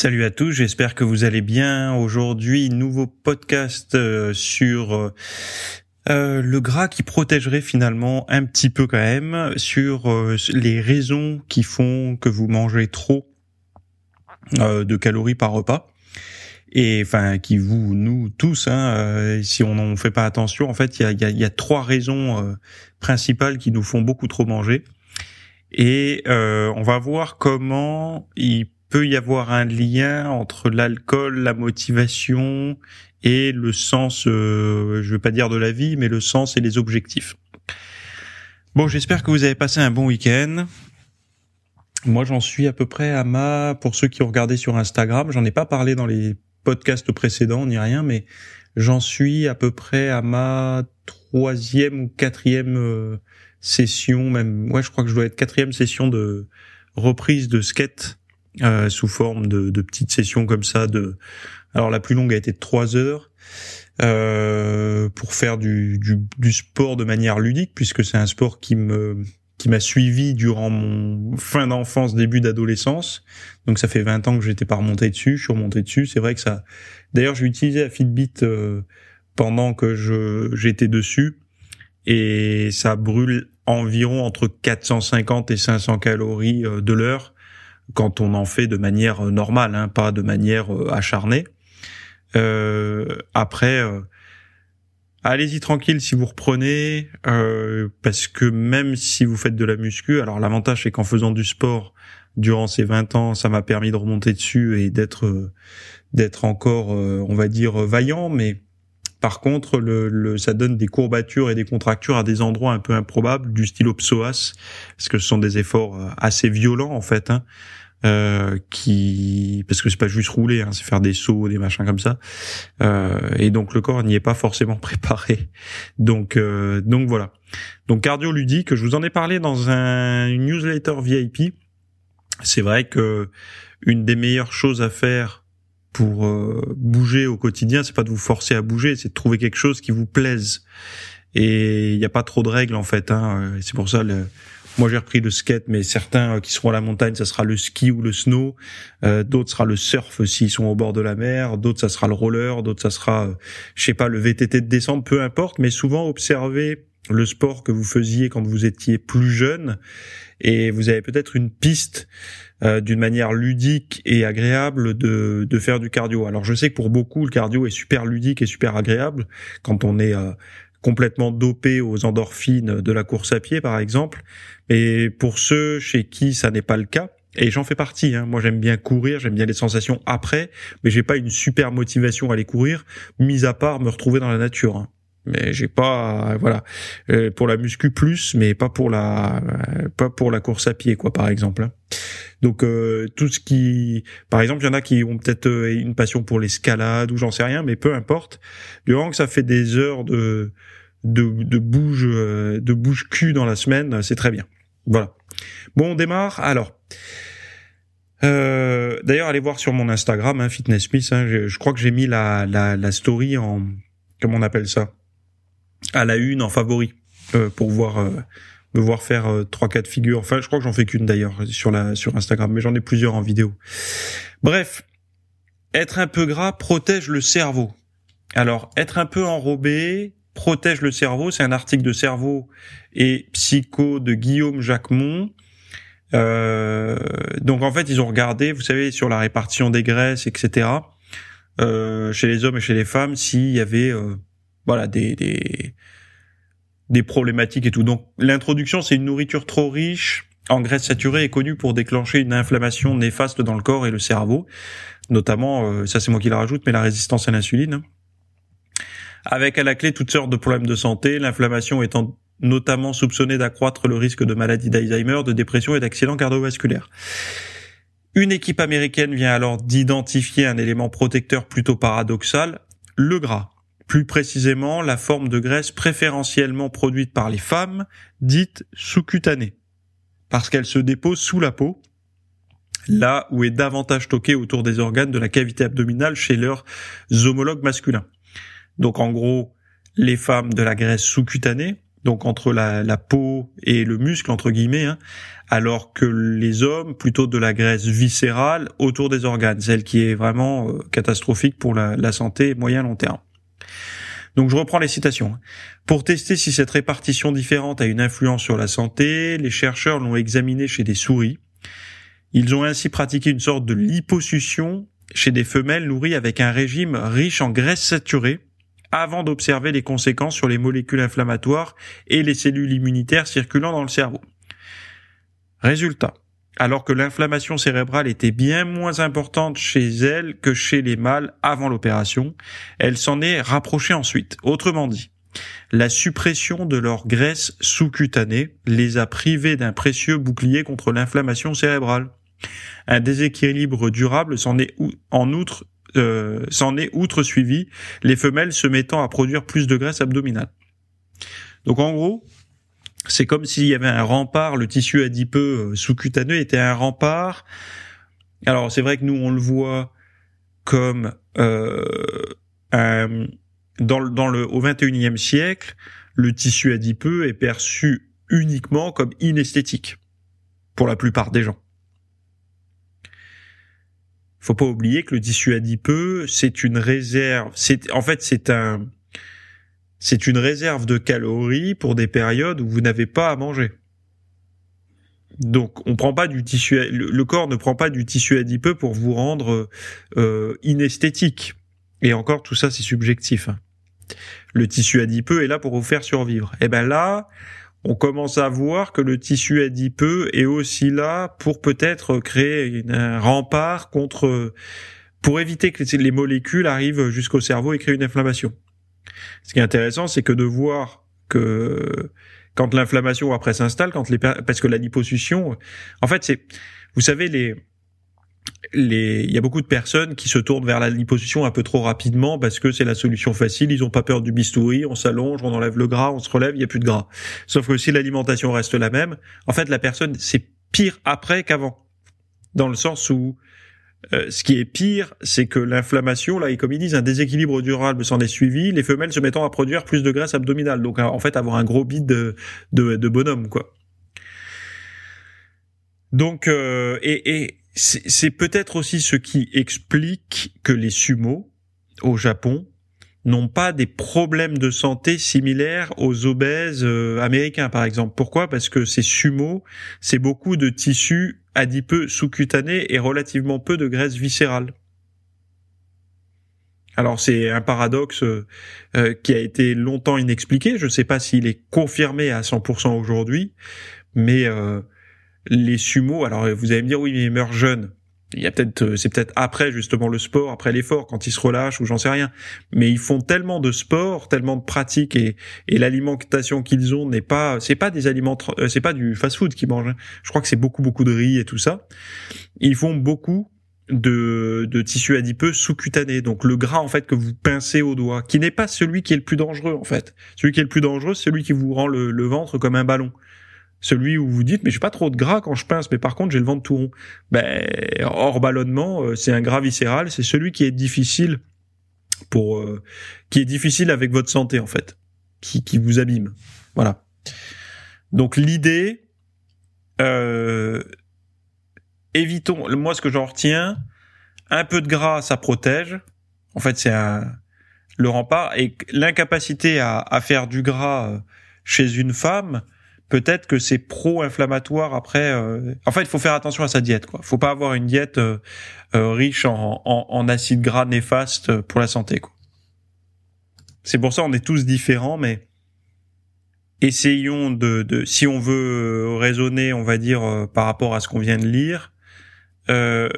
Salut à tous, j'espère que vous allez bien. Aujourd'hui, nouveau podcast euh, sur euh, euh, le gras qui protégerait finalement un petit peu quand même sur les raisons qui font que vous mangez trop de calories par repas et enfin qui vous nous tous hein, si on n'en fait pas attention en fait il y a, trois raisons principales qui nous font beaucoup trop manger et on va voir comment il peut y avoir un lien entre l'alcool, la motivation et le sens, euh, je veux pas dire de la vie, mais le sens et les objectifs. Bon, j'espère que vous avez passé un bon week-end. Moi, j'en suis à peu près à ma, pour ceux qui ont regardé sur Instagram, j'en ai pas parlé dans les podcasts précédents ni rien, mais j'en suis à peu près à ma troisième ou quatrième euh, session, même, ouais, je crois que je dois être quatrième session de reprise de skate euh, sous forme de, de, petites sessions comme ça. De, alors la plus longue a été de trois heures euh, pour faire du, du, du, sport de manière ludique, puisque c'est un sport qui me qui m'a suivi durant mon fin d'enfance, début d'adolescence. Donc ça fait 20 ans que j'étais pas remonté dessus, je suis remonté dessus. C'est vrai que ça. D'ailleurs, j'ai utilisé la Fitbit euh, pendant que je j'étais dessus et ça brûle environ entre 450 et 500 calories euh, de l'heure quand on en fait de manière euh, normale, hein, pas de manière euh, acharnée. Euh, après, allez-y tranquille si vous reprenez, parce que même si vous faites de la muscu, alors l'avantage c'est qu'en faisant du sport durant ces 20 ans, ça m'a permis de remonter dessus et d'être d'être encore, on va dire, vaillant, mais par contre, le, le, ça donne des courbatures et des contractures à des endroits un peu improbables, du style psoas, parce que ce sont des efforts assez violents en fait. Hein euh, qui parce que c'est pas juste rouler, hein, c'est faire des sauts, des machins comme ça. Euh, et donc le corps n'y est pas forcément préparé. Donc euh, donc voilà. Donc cardio ludique, je vous en ai parlé dans un newsletter VIP. C'est vrai que une des meilleures choses à faire pour euh, bouger au quotidien, c'est pas de vous forcer à bouger, c'est de trouver quelque chose qui vous plaise. Et il n'y a pas trop de règles en fait. Hein. C'est pour ça le, moi, j'ai repris le skate, mais certains euh, qui seront à la montagne, ça sera le ski ou le snow. Euh, d'autres, sera le surf s'ils sont au bord de la mer. D'autres, ça sera le roller. D'autres, ça sera, euh, je sais pas, le VTT de descente, peu importe. Mais souvent, observez le sport que vous faisiez quand vous étiez plus jeune et vous avez peut-être une piste d'une manière ludique et agréable de, de faire du cardio. Alors je sais que pour beaucoup le cardio est super ludique et super agréable quand on est complètement dopé aux endorphines de la course à pied par exemple, et pour ceux chez qui ça n'est pas le cas, et j'en fais partie. Hein. Moi, j'aime bien courir, j'aime bien les sensations après, mais j'ai pas une super motivation à aller courir, mis à part me retrouver dans la nature. Hein. Mais j'ai pas, voilà, euh, pour la muscu plus, mais pas pour la, euh, pas pour la course à pied, quoi, par exemple. Hein. Donc euh, tout ce qui, par exemple, il y en a qui ont peut-être une passion pour l'escalade ou j'en sais rien, mais peu importe. Du moment que ça fait des heures de de, de bouge de bouge cul dans la semaine, c'est très bien. Voilà. Bon, on démarre. Alors, euh, d'ailleurs, allez voir sur mon Instagram, hein, Fitness Hein, je, crois que j'ai mis la, la, la, story en, comment on appelle ça, à la une en favori euh, pour voir euh, me voir faire euh, trois quatre figures. Enfin, je crois que j'en fais qu'une d'ailleurs sur la sur Instagram, mais j'en ai plusieurs en vidéo. Bref, être un peu gras protège le cerveau. Alors, être un peu enrobé, protège le cerveau. C'est un article de Cerveau et Psycho de Guillaume Jacquemont. Euh, donc en fait, ils ont regardé, vous savez, sur la répartition des graisses, etc. Euh, chez les hommes et chez les femmes, s'il y avait, euh, voilà, des, des problématiques et tout. Donc l'introduction, c'est une nourriture trop riche en graisses saturées est connue pour déclencher une inflammation néfaste dans le corps et le cerveau, notamment, euh, ça c'est moi qui la rajoute, mais la résistance à l'insuline avec à la clé toutes sortes de problèmes de santé, l'inflammation étant notamment soupçonnée d'accroître le risque de maladie d'Alzheimer, de dépression et d'accidents cardiovasculaires. Une équipe américaine vient alors d'identifier un élément protecteur plutôt paradoxal, le gras. Plus précisément, la forme de graisse préférentiellement produite par les femmes, dite sous-cutanée. Parce qu'elle se dépose sous la peau, là où est davantage stocké autour des organes de la cavité abdominale chez leurs homologues masculins. Donc en gros, les femmes de la graisse sous-cutanée, donc entre la, peau et le muscle entre guillemets, hein, alors que les hommes plutôt de la graisse viscérale autour des organes, celle qui est vraiment euh, catastrophique pour la, la santé moyen long terme. Donc je reprends les citations. Pour tester si cette répartition différente a une influence sur la santé, les chercheurs l'ont examiné chez des souris. Ils ont ainsi pratiqué une sorte de liposuction chez des femelles nourries avec un régime riche en graisse saturée avant d'observer les conséquences sur les molécules inflammatoires et les cellules immunitaires circulant dans le cerveau. Résultat. Alors que l'inflammation cérébrale était bien moins importante chez elles que chez les mâles avant l'opération, elle s'en est rapprochée ensuite. Autrement dit, la suppression de leur graisse sous-cutanée les a privés d'un précieux bouclier contre l'inflammation cérébrale. Un déséquilibre durable s'en est en outre euh, s'en est outre suivi, les femelles se mettant à produire plus de graisse abdominale. Donc en gros, c'est comme s'il y avait un rempart, le tissu adipeux euh, sous-cutaneux était un rempart. Alors c'est vrai que nous on le voit comme euh, un, dans, le, dans le au 21e siècle, le tissu adipeux est perçu uniquement comme inesthétique pour la plupart des gens faut pas oublier que le tissu adipeux, c'est une réserve, c'est en fait c'est un c'est une réserve de calories pour des périodes où vous n'avez pas à manger. Donc on prend pas du tissu le, corps ne prend pas du tissu adipeux pour vous rendre euh, inesthétique. Et encore tout ça c'est subjectif. Hein. Le tissu adipeux est là pour vous faire survivre. Et eh ben là, on commence à voir que le tissu adipeux est aussi là pour peut-être créer un rempart contre, pour éviter que les molécules arrivent jusqu'au cerveau et créent une inflammation. Ce qui est intéressant, c'est que de voir que quand l'inflammation après s'installe, quand les parce que la liposuction, en fait, c'est, vous savez il y a beaucoup de personnes qui se tournent vers la liposuction un peu trop rapidement parce que c'est la solution facile. Ils ont pas peur du bistouri, on s'allonge, on enlève le gras, on se relève, il y a plus de gras. Sauf que si l'alimentation reste la même, en fait, la personne c'est pire après qu'avant, dans le sens où euh, ce qui est pire, c'est que l'inflammation, là, et comme ils disent, un déséquilibre durable s'en est suivi, les femelles se mettant à produire plus de graisse abdominale. Donc, en fait, avoir un gros bide de, bonhomme, quoi. Donc, euh, et, et c'est peut-être aussi ce qui explique que les sumo au Japon n'ont pas des problèmes de santé similaires aux obèses euh, américains, par exemple. Pourquoi? Parce que ces sumo, c'est beaucoup de tissus adipeux sous-cutanés et relativement peu de graisse viscérale. Alors c'est un paradoxe euh, euh, qui a été longtemps inexpliqué. Je ne sais pas s'il est confirmé à 100% aujourd'hui, mais les sumo, alors vous allez me dire oui, mais ils meurent jeunes. Il y a peut-être, euh, c'est peut-être après justement le sport, après l'effort, quand ils se relâchent ou j'en sais rien. Mais ils font tellement de sport, tellement de pratiques et, et l'alimentation qu'ils ont n'est pas, c'est pas des aliments, euh, c'est pas du fast-food qu'ils mangent. Hein. Je crois que c'est beaucoup beaucoup de riz et tout ça. Ils font beaucoup de, de tissu adipeux sous-cutané, donc le gras en fait que vous pincez au doigt, qui n'est pas celui qui est le plus dangereux en fait. Celui qui est le plus dangereux, c'est celui qui vous rend le ventre comme un ballon. Celui où vous dites mais j'ai pas trop de gras quand je pince, mais par contre j'ai le ventre tout rond. Ben hors ballonnement, euh, c'est un gras viscéral, c'est celui qui est difficile pour euh, qui est difficile avec votre santé en fait, qui, qui vous abîme. Voilà. Donc l'idée, euh, évitons. Moi ce que j'en retiens, un peu de gras ça protège. En fait c'est un le rempart et l'incapacité à, à faire du gras euh, chez une femme peut-être que c'est pro-inflammatoire après. Euh... Enfin, il faut faire attention à sa diète. Quoi. Faut pas avoir une diète euh, euh, riche en, en, en acides gras néfastes pour la santé. C'est pour ça on est tous différents, mais essayons de, de si on veut raisonner, on va dire euh, par rapport à ce qu'on vient de lire. Euh,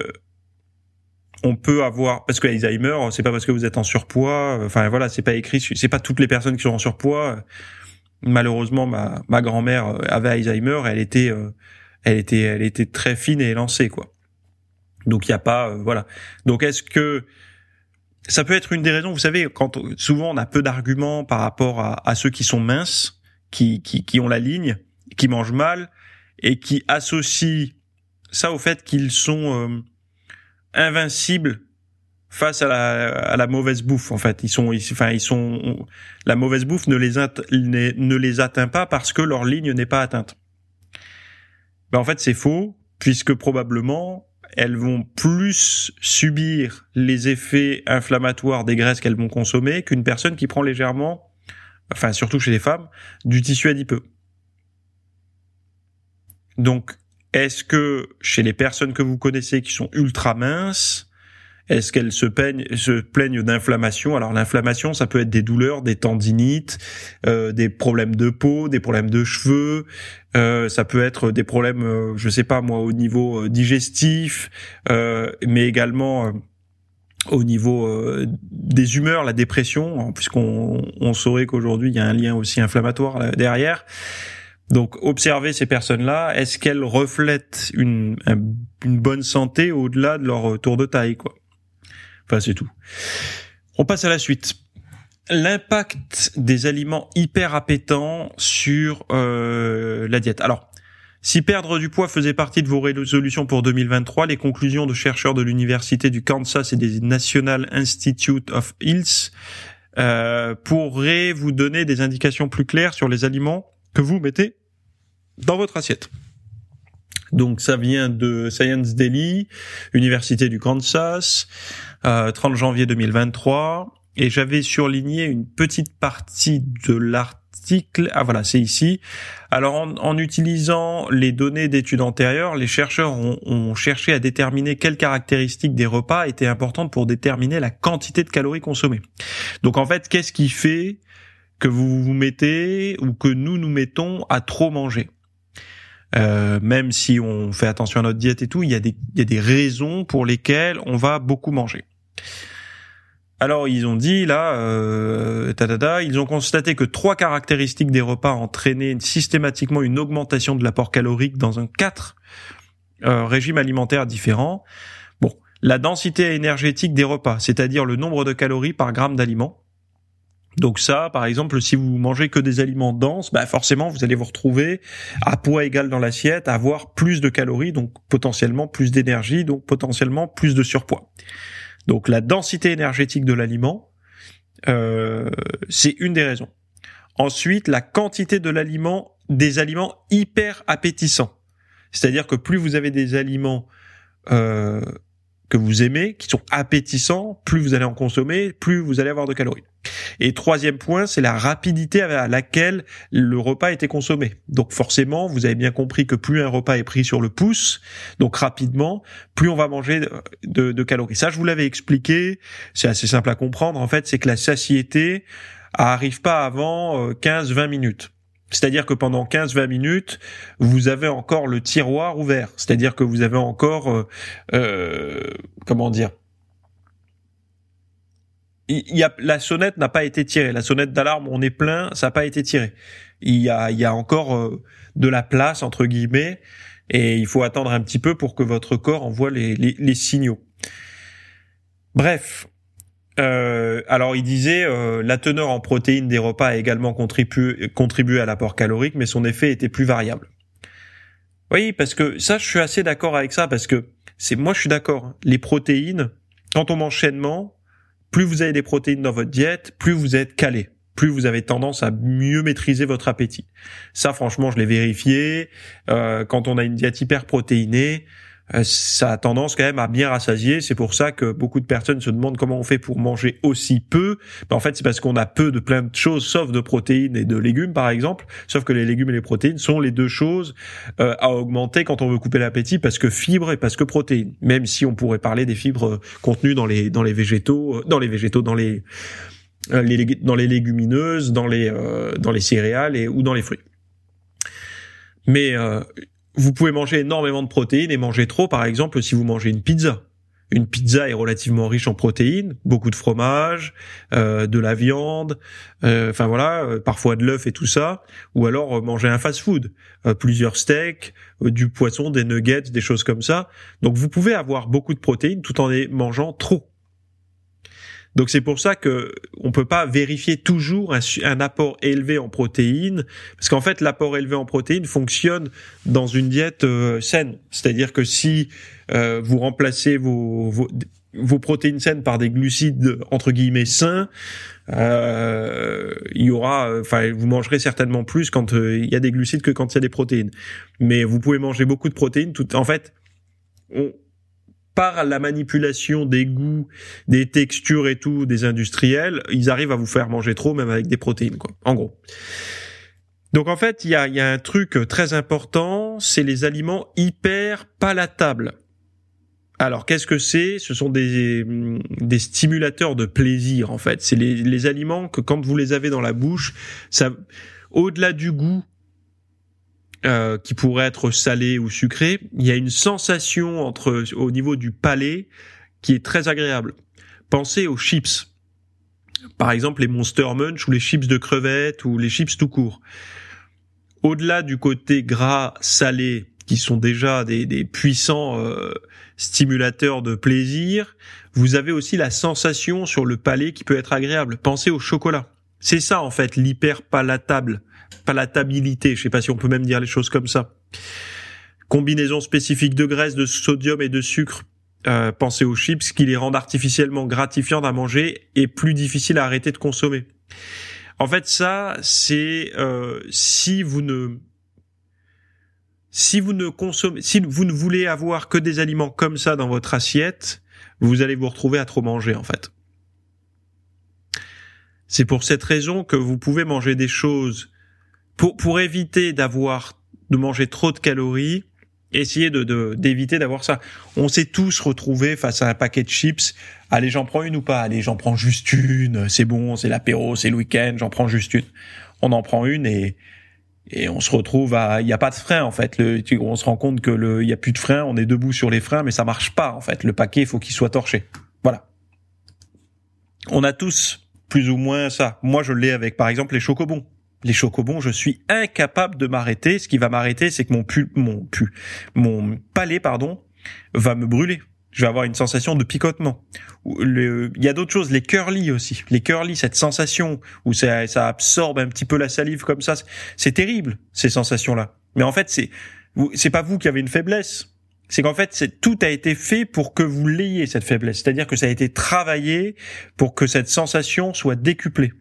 on peut avoir parce que Alzheimer, c'est pas parce que vous êtes en surpoids. Enfin voilà, c'est pas écrit. C'est pas toutes les personnes qui sont en surpoids malheureusement ma, ma grand-mère euh, avait Alzheimer, elle était euh, elle était elle était très fine et élancée quoi. Donc il n'y a pas, voilà. Donc est-ce que ça peut être une des raisons, vous savez, quand souvent on a peu d'arguments par rapport à, à, ceux qui sont minces, qui, qui, qui ont la ligne, qui mangent mal et qui associent ça au fait qu'ils sont euh, invincibles face à la, mauvaise bouffe en fait. Ils sont enfin ils sont la mauvaise bouffe ne les ne les atteint pas parce que leur ligne n'est pas atteinte. Ben en fait c'est faux puisque probablement elles vont plus subir les effets inflammatoires des graisses qu'elles vont consommer qu'une personne qui prend légèrement enfin surtout chez les femmes du tissu adipeux. Donc est-ce que chez les personnes que vous connaissez qui sont ultra minces, est-ce qu'elles se plaignent, se plaignent d'inflammation? Alors l'inflammation, ça peut être des douleurs, des tendinites, euh, des problèmes de peau, des problèmes de cheveux, euh, ça peut être des problèmes, euh, je sais pas moi, au niveau euh, digestif, mais également au niveau des humeurs, la dépression, puisqu'on on saurait qu'aujourd'hui il y a un lien aussi inflammatoire derrière. Donc, observer ces personnes-là, est-ce qu'elles reflètent une, une bonne santé au-delà de leur tour de taille, quoi? C'est tout. On passe à la suite. L'impact des aliments hyper appétants sur euh, la diète. Alors, si perdre du poids faisait partie de vos résolutions pour 2023, les conclusions de chercheurs de l'université du Kansas et des National Institute of Health euh, pourraient vous donner des indications plus claires sur les aliments que vous mettez dans votre assiette. Donc ça vient de Science Daily, Université du Kansas, euh, 30 janvier 2023, et j'avais surligné une petite partie de l'article. Ah voilà, c'est ici. Alors en, utilisant les données d'études antérieures, les chercheurs ont, ont, cherché à déterminer quelles caractéristiques des repas étaient importantes pour déterminer la quantité de calories consommées. Donc en fait, qu'est-ce qui fait que vous vous mettez ou que nous nous mettons à trop manger? Euh, même si on fait attention à notre diète et tout, il y, a des, y a des raisons pour lesquelles on va beaucoup manger. Alors ils ont dit là, euh, ils ont constaté que trois caractéristiques des repas entraînaient systématiquement une augmentation de l'apport calorique dans un quatre euh, régimes alimentaires différents. Bon, la densité énergétique des repas, c'est-à-dire le nombre de calories par gramme d'aliments, donc ça, par exemple, si vous mangez que des aliments denses, bah forcément vous allez vous retrouver à poids égal dans l'assiette, à avoir plus de calories, donc potentiellement plus d'énergie, donc potentiellement plus de surpoids. Donc la densité énergétique de l'aliment, euh, c'est une des raisons. Ensuite, la quantité de l'aliment, des aliments hyper appétissants. C'est-à-dire que plus vous avez des aliments euh, que vous aimez, qui sont appétissants, plus vous allez en consommer, plus vous allez avoir de calories. Et troisième point, c'est la rapidité à laquelle le repas été consommé. Donc forcément, vous avez bien compris que plus un repas est pris sur le pouce, donc rapidement, plus on va manger de, calories. Ça, je vous l'avais expliqué, c'est assez simple à comprendre. En fait, c'est que la satiété arrive pas avant 15-20 euh, minutes. C'est-à-dire que pendant 15-20 minutes, vous avez encore le tiroir ouvert. C'est-à-dire que vous avez encore, euh, euh, comment dire, il y a, la sonnette n'a pas été tirée. La sonnette d'alarme, on est plein, ça n'a pas été tiré. Il y a, encore euh, de la place entre guillemets, et il faut attendre un petit peu pour que votre corps envoie les signaux. Bref, euh, alors il disait euh, la teneur en protéines des repas a également contribué, contribué à l'apport calorique, mais son effet était plus variable. Oui, parce que ça, je suis assez d'accord avec ça, parce que c'est moi, je suis d'accord. Hein. Les protéines, quand on enchaînement, plus vous avez des protéines dans votre diète, plus vous êtes calé, plus vous avez tendance à mieux maîtriser votre appétit. Ça, franchement, je l'ai vérifié. Euh, quand on a une diète hyper protéinée, ça a tendance quand même à bien rassasier. C'est pour ça que beaucoup de personnes se demandent comment on fait pour manger aussi peu. Ben, en fait, c'est parce qu'on a peu de plein de choses, sauf de protéines et de légumes, par exemple. Sauf que les légumes et les protéines sont les deux choses euh, à augmenter quand on veut couper l'appétit, parce que fibres et parce que protéines. Même si on pourrait parler des fibres contenues dans les dans les végétaux, euh, dans les végétaux, dans les, les dans les légumineuses, dans les dans les céréales et ou dans les fruits. Mais vous pouvez manger énormément de protéines et manger trop, par exemple, si vous mangez une pizza. une pizza est relativement riche en protéines, beaucoup de fromage, euh, de la viande, euh, enfin voilà, euh, parfois de l'œuf et tout ça, ou alors manger un fast-food, plusieurs steaks, du poisson, des nuggets, des choses comme ça. Donc vous pouvez avoir beaucoup de protéines tout en les mangeant trop. Donc c'est pour ça que on peut pas vérifier toujours un, apport élevé en protéines, parce qu'en fait l'apport élevé en protéines fonctionne dans une diète euh, saine. C'est-à-dire que si euh, vous remplacez vos, vos, protéines saines par des glucides entre guillemets sains, euh, il y aura, enfin, vous mangerez certainement plus quand il y a des glucides que quand il y a des protéines. Mais vous pouvez manger beaucoup de protéines. Tout, en fait, on, par la manipulation des goûts, des textures et tout des industriels, ils arrivent à vous faire manger trop, même avec des protéines, quoi. En gros. Donc en fait, il y a, y a un truc très important, c'est les aliments hyper palatables. Alors qu'est-ce que c'est? Ce sont des, des stimulateurs de plaisir en fait. C'est les, les aliments que quand vous les avez dans la bouche, ça, au-delà du goût, euh, qui pourrait être salé ou sucré, il y a une sensation entre au niveau du palais qui est très agréable. Pensez aux chips. Par exemple, les Monster Munch ou les chips de crevettes ou les chips tout court. Au-delà du côté gras, salé, qui sont déjà des, des puissants euh, stimulateurs de plaisir, vous avez aussi la sensation sur le palais qui peut être agréable. Pensez au chocolat. C'est ça en fait l'hyper palatable palatabilité. Je sais pas si on peut même dire les choses comme ça. Combinaison spécifique de graisse, de sodium et de sucre. Euh, pensez aux chips qui les rendent artificiellement gratifiants à manger et plus difficiles à arrêter de consommer. En fait, ça, c'est euh, si vous ne si vous ne consommez, si vous ne voulez avoir que des aliments comme ça dans votre assiette, vous allez vous retrouver à trop manger en fait. C'est pour cette raison que vous pouvez manger des choses pour pour éviter d'avoir de manger trop de calories, essayer de d'éviter d'avoir ça. On s'est tous retrouvés face à un paquet de chips. Allez, j'en prends une ou pas? Allez, j'en prends juste une. C'est bon, c'est l'apéro, c'est le week-end, j'en prends juste une. On en prend une et et on se retrouve à il y a pas de frein en fait. On se rend compte que le il y a plus de frein, on est debout sur les freins, mais ça marche pas en fait. Le paquet, il faut qu'il soit torché. Voilà. On a tous plus ou moins ça. Moi, je l'ai avec par exemple les chocobons les chocobons, je suis incapable de m'arrêter. Ce qui va m'arrêter, c'est que mon pu, mon pu, mon palais, pardon, va me brûler. Je vais avoir une sensation de picotement. il y a d'autres choses, les curly aussi. Les curly, cette sensation où ça, ça absorbe un petit peu la salive comme ça, c'est terrible ces sensations-là. Mais en fait, c'est c'est pas vous qui avez une faiblesse. C'est qu'en fait, tout a été fait pour que vous l'ayez cette faiblesse. C'est-à-dire que ça a été travaillé pour que cette sensation soit décuplée.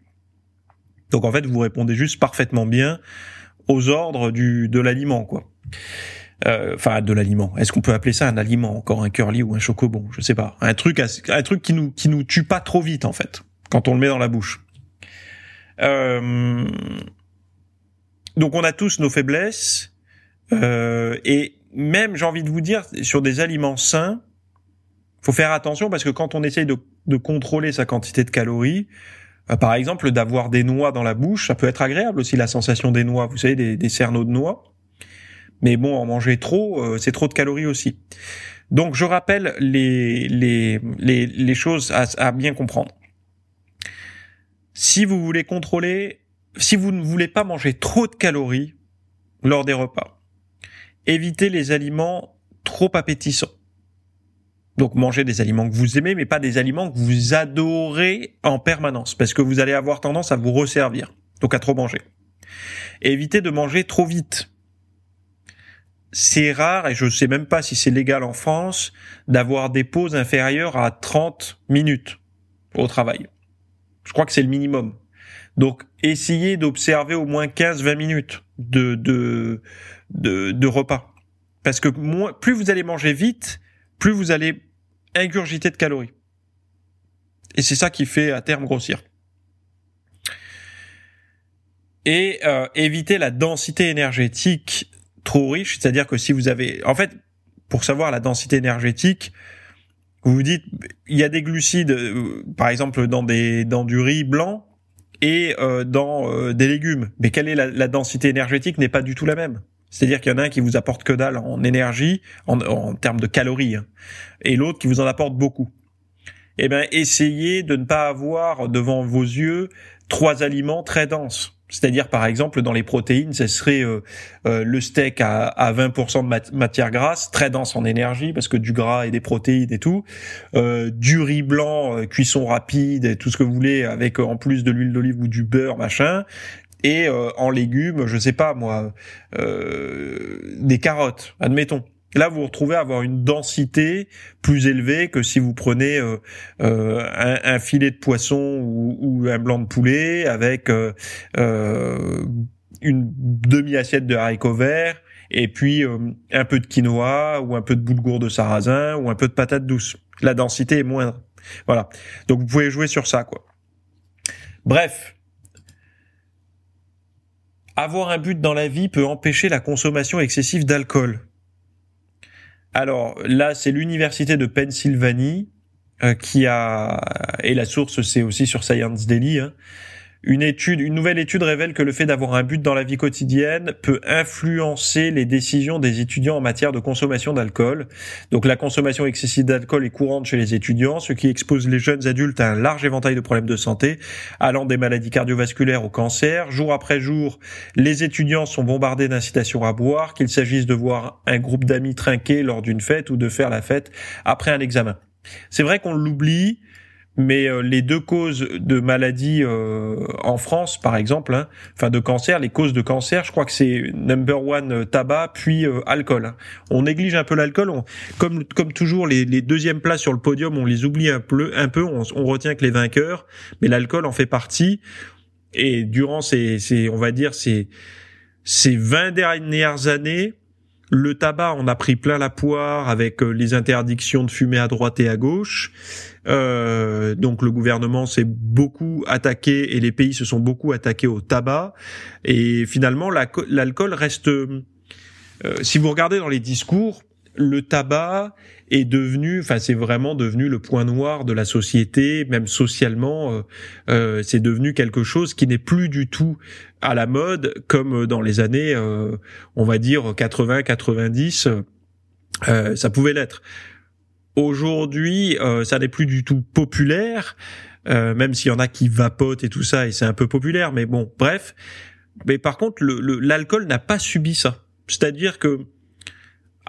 Donc en fait, vous répondez juste parfaitement bien aux ordres du de l'aliment, quoi. Euh, enfin, de l'aliment. Est-ce qu'on peut appeler ça un aliment? Encore un curly ou un chocobon? Je sais pas. Un truc, un truc qui nous qui nous tue pas trop vite en fait quand on le met dans la bouche. Euh, donc on a tous nos faiblesses euh, et même j'ai envie de vous dire sur des aliments sains, faut faire attention parce que quand on essaye de, de contrôler sa quantité de calories, euh, par exemple, d'avoir des noix dans la bouche, ça peut être agréable aussi la sensation des noix. Vous savez, des, des cerneaux de noix. Mais bon, en manger trop, euh, c'est trop de calories aussi. Donc, je rappelle les les les, les choses à, à bien comprendre. Si vous voulez contrôler, si vous ne voulez pas manger trop de calories lors des repas, évitez les aliments trop appétissants. Donc mangez des aliments que vous aimez, mais pas des aliments que vous adorez en permanence, parce que vous allez avoir tendance à vous resservir, donc à trop manger. évitez de manger trop vite. C'est rare, et je ne sais même pas si c'est légal en France, d'avoir des pauses inférieures à 30 minutes au travail. Je crois que c'est le minimum. Donc essayez d'observer au moins 15-20 minutes de, de, de, de repas. Parce que moins, plus vous allez manger vite, plus vous allez ingurgiter de calories. Et c'est ça qui fait à terme grossir. Et euh, éviter la densité énergétique trop riche, c'est-à-dire que si vous avez, en fait, pour savoir la densité énergétique, vous vous dites, il y a des glucides, euh, par exemple dans des dans du riz blanc et euh, dans des légumes, mais quelle est la, la densité énergétique n'est pas du tout la même. C'est-à-dire qu'il y en a un qui vous apporte que dalle en énergie, en, termes de calories, hein, et l'autre qui vous en apporte beaucoup. Eh bien, essayez de ne pas avoir devant vos yeux trois aliments très denses. C'est-à-dire, par exemple, dans les protéines, ce serait euh, euh, le steak à, à 20% de matière grasse, très dense en énergie, parce que du gras et des protéines et tout, euh, du riz blanc, cuisson rapide, et tout ce que vous voulez, avec en plus de l'huile d'olive ou du beurre, machin, et en légumes, je sais pas moi, des carottes, admettons. Là, vous vous retrouvez à avoir une densité plus élevée que si vous prenez euh, euh, un, filet de poisson ou, un blanc de poulet avec euh, une demi-assiette de haricots verts et puis un peu de quinoa ou un peu de boulgour de sarrasin ou un peu de patate douce. La densité est moindre. Voilà. Donc vous pouvez jouer sur ça, quoi. Bref, avoir un but dans la vie peut empêcher la consommation excessive d'alcool. Alors là, c'est l'université de Pennsylvanie euh, qui a et la source c'est aussi sur Science Daily. Hein, une étude, une nouvelle étude révèle que le fait d'avoir un but dans la vie quotidienne peut influencer les décisions des étudiants en matière de consommation d'alcool. Donc la consommation excessive d'alcool est courante chez les étudiants, ce qui expose les jeunes adultes à un large éventail de problèmes de santé, allant des maladies cardiovasculaires au cancer. Jour après jour, les étudiants sont bombardés d'incitations à boire, qu'il s'agisse de voir un groupe d'amis trinquer lors d'une fête ou de faire la fête après un examen. C'est vrai qu'on l'oublie, mais euh, les deux causes de maladies euh, en France, par exemple, hein, enfin de cancer, les causes de cancer, je crois que c'est number one euh, tabac puis alcool. Hein. On néglige un peu l'alcool, comme comme toujours les, les deuxièmes places sur le podium, on les oublie un peu, un peu, on, on retient que les vainqueurs, mais l'alcool en fait partie. Et durant ces, ces on va dire ces ces 20 dernières années, le tabac, on a pris plein la poire avec les interdictions de fumer à droite et à gauche. Euh, donc le gouvernement s'est beaucoup attaqué et les pays se sont beaucoup attaqués au tabac. Et finalement, l'alcool reste... Euh, si vous regardez dans les discours, le tabac est devenu, enfin c'est vraiment devenu le point noir de la société, même socialement, euh, euh c'est devenu quelque chose qui n'est plus du tout à la mode comme dans les années, euh, on va dire 80-90, euh, ça pouvait l'être. Aujourd'hui, euh, ça n'est plus du tout populaire, euh, même s'il y en a qui vapotent et tout ça, et c'est un peu populaire, mais bon, bref. Mais par contre, l'alcool n'a pas subi ça. C'est-à-dire que,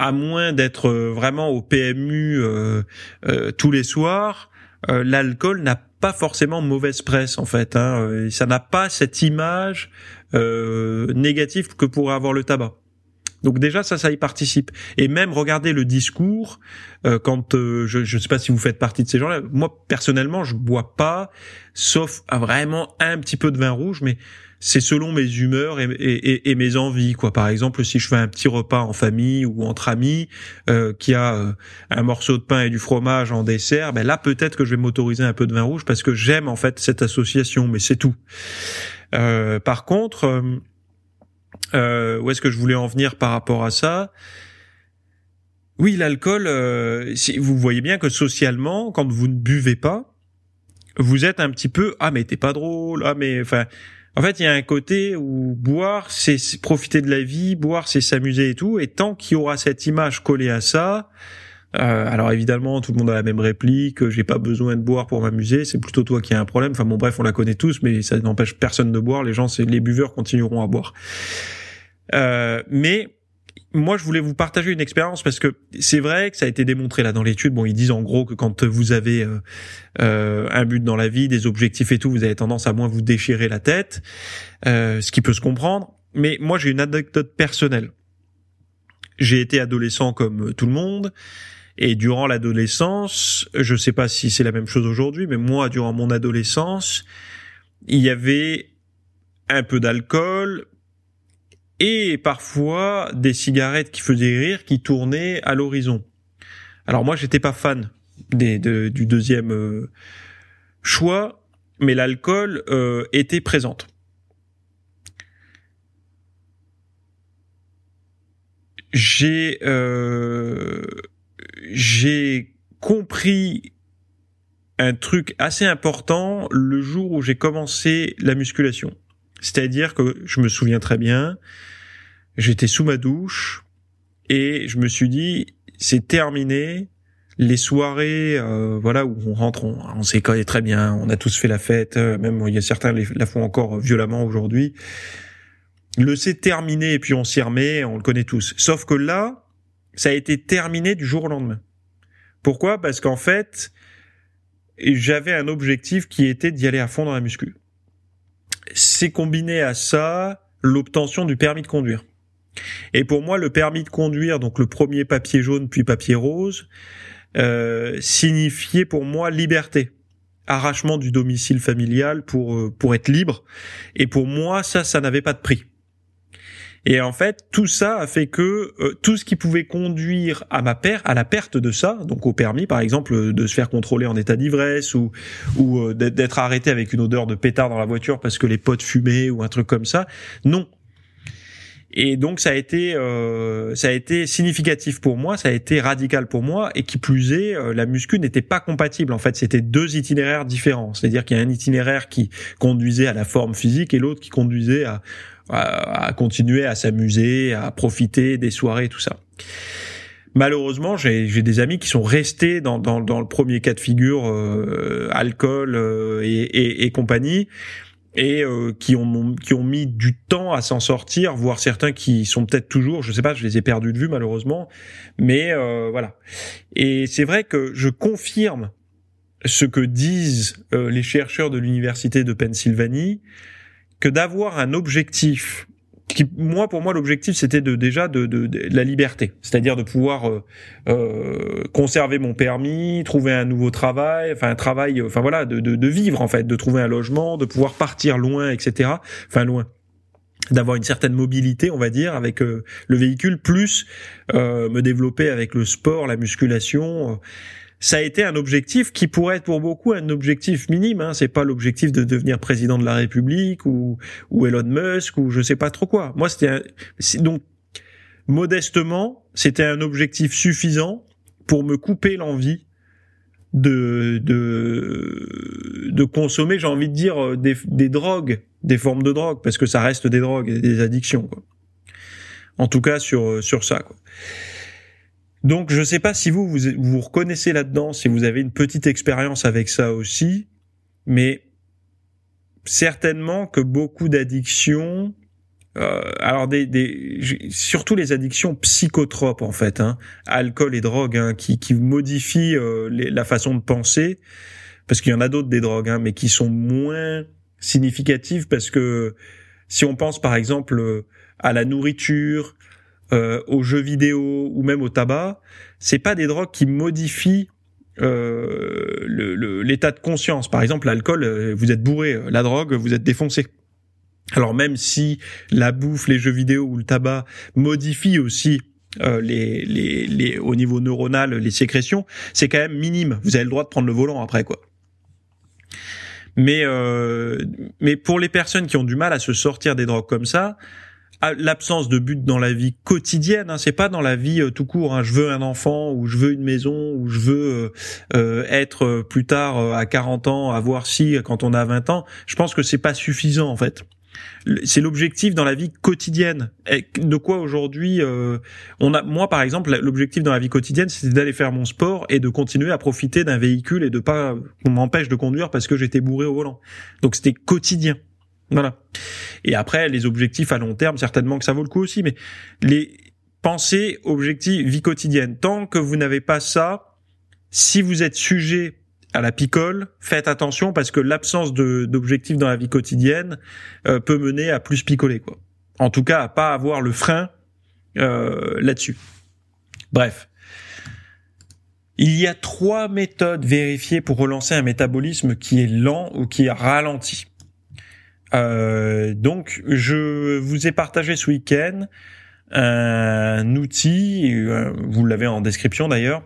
à moins d'être euh, vraiment au PMU tous les soirs, l'alcool n'a pas forcément mauvaise presse en fait. Hein, ça n'a pas cette image négative que pourrait avoir le tabac. Donc déjà ça, ça y participe. Et même regarder le discours euh, quand euh, je ne sais pas si vous faites partie de ces gens-là. Moi personnellement, je bois pas, sauf vraiment un petit peu de vin rouge, mais c'est selon mes humeurs et, mes envies. Quoi. Par exemple, si je fais un petit repas en famille ou entre amis, euh, qui a euh, un morceau de pain et du fromage en dessert, ben là peut-être que je vais m'autoriser un peu de vin rouge parce que j'aime en fait cette association, mais c'est tout. par contre euh, où est-ce que je voulais en venir par rapport à ça? Oui, l'alcool, euh, si, vous voyez bien que socialement, quand vous ne buvez pas, vous êtes un petit peu ah mais t'es pas drôle, ah mais enfin. En fait, il y a un côté où boire, c'est profiter de la vie, boire, c'est s'amuser et tout. Et tant qu'il y aura cette image collée à ça, euh, alors évidemment, tout le monde a la même réplique. J'ai pas besoin de boire pour m'amuser. C'est plutôt toi qui as un problème. Enfin bon, bref, on la connaît tous, mais ça n'empêche personne de boire. Les gens, c'est les buveurs continueront à boire. Euh, mais moi, je voulais vous partager une expérience parce que c'est vrai que ça a été démontré là dans l'étude. Bon, ils disent en gros que quand vous avez euh, euh, un but dans la vie, des objectifs et tout, vous avez tendance à moins vous déchirer la tête, euh, ce qui peut se comprendre. Mais moi, j'ai une anecdote personnelle. J'ai été adolescent comme tout le monde. Et durant l'adolescence, je sais pas si c'est la même chose aujourd'hui, mais moi, durant mon adolescence, il y avait un peu d'alcool, et parfois des cigarettes qui faisaient rire qui tournaient à l'horizon. Alors moi j'étais pas fan du deuxième euh, choix, mais l'alcool euh, était présente. Euh, j'ai compris un truc assez important le jour où j'ai commencé la musculation. C'est-à-dire que je me souviens très bien, j'étais sous ma douche et je me suis dit c'est terminé. Les soirées, euh, voilà où on rentre, on, on connaît très bien, on a tous fait la fête, euh, même il y a certains la font encore violemment aujourd'hui. Le c'est terminé et puis on s'y remet, on le connaît tous. Sauf que là, ça a été terminé du jour au lendemain. Pourquoi? Parce qu'en fait, j'avais un objectif qui était d'y aller à fond dans la muscu. C'est combiné à ça l'obtention du permis de conduire. Et pour moi, le permis de conduire, donc le premier papier jaune puis papier rose, euh, signifiait pour moi liberté, arrachement du domicile familial pour euh, pour être libre. Et pour moi, ça, ça n'avait pas de prix. Et en fait, tout ça a fait que euh, tout ce qui pouvait conduire à ma perte, à la perte de ça, donc au permis par exemple de se faire contrôler en état d'ivresse ou ou euh, d'être arrêté avec une odeur de pétard dans la voiture parce que les potes fumaient ou un truc comme ça, non. Et donc ça a été euh, ça a été significatif pour moi, ça a été radical pour moi et qui plus est, la muscu n'était pas compatible. En fait, c'était deux itinéraires différents. C'est-à-dire qu'il y a un itinéraire qui conduisait à la forme physique et l'autre qui conduisait à à, continuer à s'amuser, à profiter des soirées, tout ça. Malheureusement, j'ai des amis qui sont restés dans, dans, dans, le premier cas de figure, euh, alcool euh, et, et, et, compagnie, et euh, qui ont qui ont mis du temps à s'en sortir, voire certains qui sont peut-être toujours, je sais pas, je les ai perdus de vue malheureusement, mais voilà. Et c'est vrai que je confirme ce que disent les chercheurs de l'université de Pennsylvanie, que d'avoir un objectif qui, moi, pour moi, l'objectif, c'était de déjà de, de, la liberté, c'est-à-dire de pouvoir euh, euh, conserver mon permis, trouver un nouveau travail, enfin un travail, enfin voilà, de, de, vivre en fait, de trouver un logement, de pouvoir partir loin, etc. Enfin loin, d'avoir une certaine mobilité, on va dire, avec euh, le véhicule, plus me développer avec le sport, la musculation ça a été un objectif qui pourrait être pour beaucoup un objectif minime. Hein. C'est pas l'objectif de devenir président de la République ou, ou Elon Musk ou je sais pas trop quoi. Moi, c'était donc modestement, c'était un objectif suffisant pour me couper l'envie de, de de consommer, j'ai envie de dire des, des drogues, des formes de drogue, parce que ça reste des drogues, des addictions. Quoi. En tout cas sur sur ça. Quoi. Donc je ne sais pas si vous, vous vous reconnaissez là-dedans, si vous avez une petite expérience avec ça aussi, mais certainement que beaucoup d'addictions, euh, alors des, des, surtout les addictions psychotropes en fait, hein, alcool et drogue, hein, qui, qui modifient euh, la façon de penser, parce qu'il y en a d'autres des drogues, hein, mais qui sont moins significatives parce que si on pense par exemple à la nourriture, euh, aux jeux vidéo ou même au tabac, c'est pas des drogues qui modifient euh, l'état de conscience. Par exemple, l'alcool, euh, vous êtes bourré, la drogue, vous êtes défoncé. Alors même si la bouffe, les jeux vidéo ou le tabac modifient aussi euh, les, les, les, au niveau neuronal les sécrétions, c'est quand même minime. Vous avez le droit de prendre le volant après quoi. Mais euh, mais pour les personnes qui ont du mal à se sortir des drogues comme ça, l'absence de but dans la vie quotidienne. Hein, c'est pas dans la vie euh, tout court. Hein, je veux un enfant ou je veux une maison ou je veux euh, euh, être plus tard à 40 ans, avoir si quand on a 20 ans. Je pense que c'est pas suffisant en fait. C'est l'objectif dans la vie quotidienne. Et de quoi aujourd'hui on a moi par exemple l'objectif dans la vie quotidienne c'était d'aller faire mon sport et de continuer à profiter d'un véhicule et de pas qu'on m'empêche de conduire parce que j'étais bourré au volant. Donc c'était quotidien. Voilà. Et après, les objectifs à long terme, certainement que ça vaut le coup aussi, mais les pensées, objectifs, vie quotidienne. Tant que vous n'avez pas ça, si vous êtes sujet à la picole, faites attention parce que l'absence d'objectifs dans la vie quotidienne euh, peut mener à plus picoler, quoi. En tout cas, à pas avoir le frein euh, là-dessus. Bref. Il y a trois méthodes vérifiées pour relancer un métabolisme qui est lent ou qui est ralenti. Euh, donc, je vous ai partagé ce week-end un outil, euh, vous l'avez en description d'ailleurs.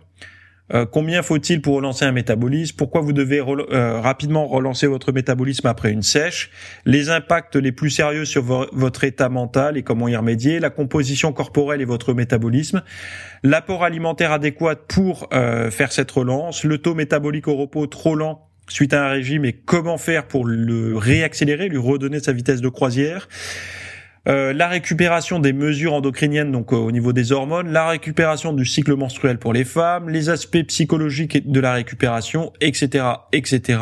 Euh, combien faut-il pour relancer un métabolisme? Pourquoi vous devez rapidement relancer votre métabolisme après une sèche? Les impacts les plus sérieux sur votre état mental et comment y remédier? La composition corporelle et votre métabolisme? L'apport alimentaire adéquat pour faire cette relance? Le taux métabolique au repos trop lent suite à un régime et comment faire pour le réaccélérer, lui redonner sa vitesse de croisière. euh, la récupération des mesures endocriniennes, donc euh, au niveau des hormones, la récupération du cycle menstruel pour les femmes, les aspects psychologiques de la récupération, etc., etc.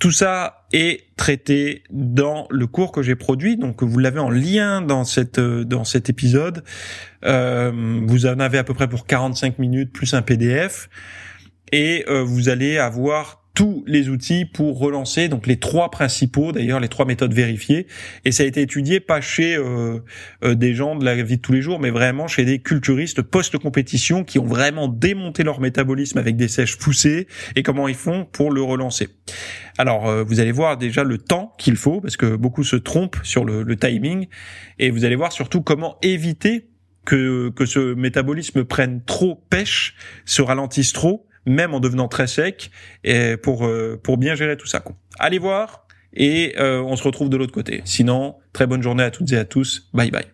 Tout ça est traité dans le cours que j'ai produit, donc vous l'avez en lien dans cette euh, dans cet épisode. vous en avez à peu près pour 45 minutes plus un PDF et vous allez avoir tous les outils pour relancer, donc les trois principaux, d'ailleurs les trois méthodes vérifiées, et ça a été étudié pas chez euh, euh, des gens de la vie de tous les jours, mais vraiment chez des culturistes post-compétition qui ont vraiment démonté leur métabolisme avec des sèches poussées et comment ils font pour le relancer. Alors euh, vous allez voir déjà le temps qu'il faut, parce que beaucoup se trompent sur le, le timing, et vous allez voir surtout comment éviter que, que ce métabolisme prenne trop pêche, se ralentisse trop, même en devenant très sec, et pour euh, pour bien gérer tout ça. Allez voir et euh, on se retrouve de l'autre côté. Sinon, très bonne journée à toutes et à tous. Bye bye.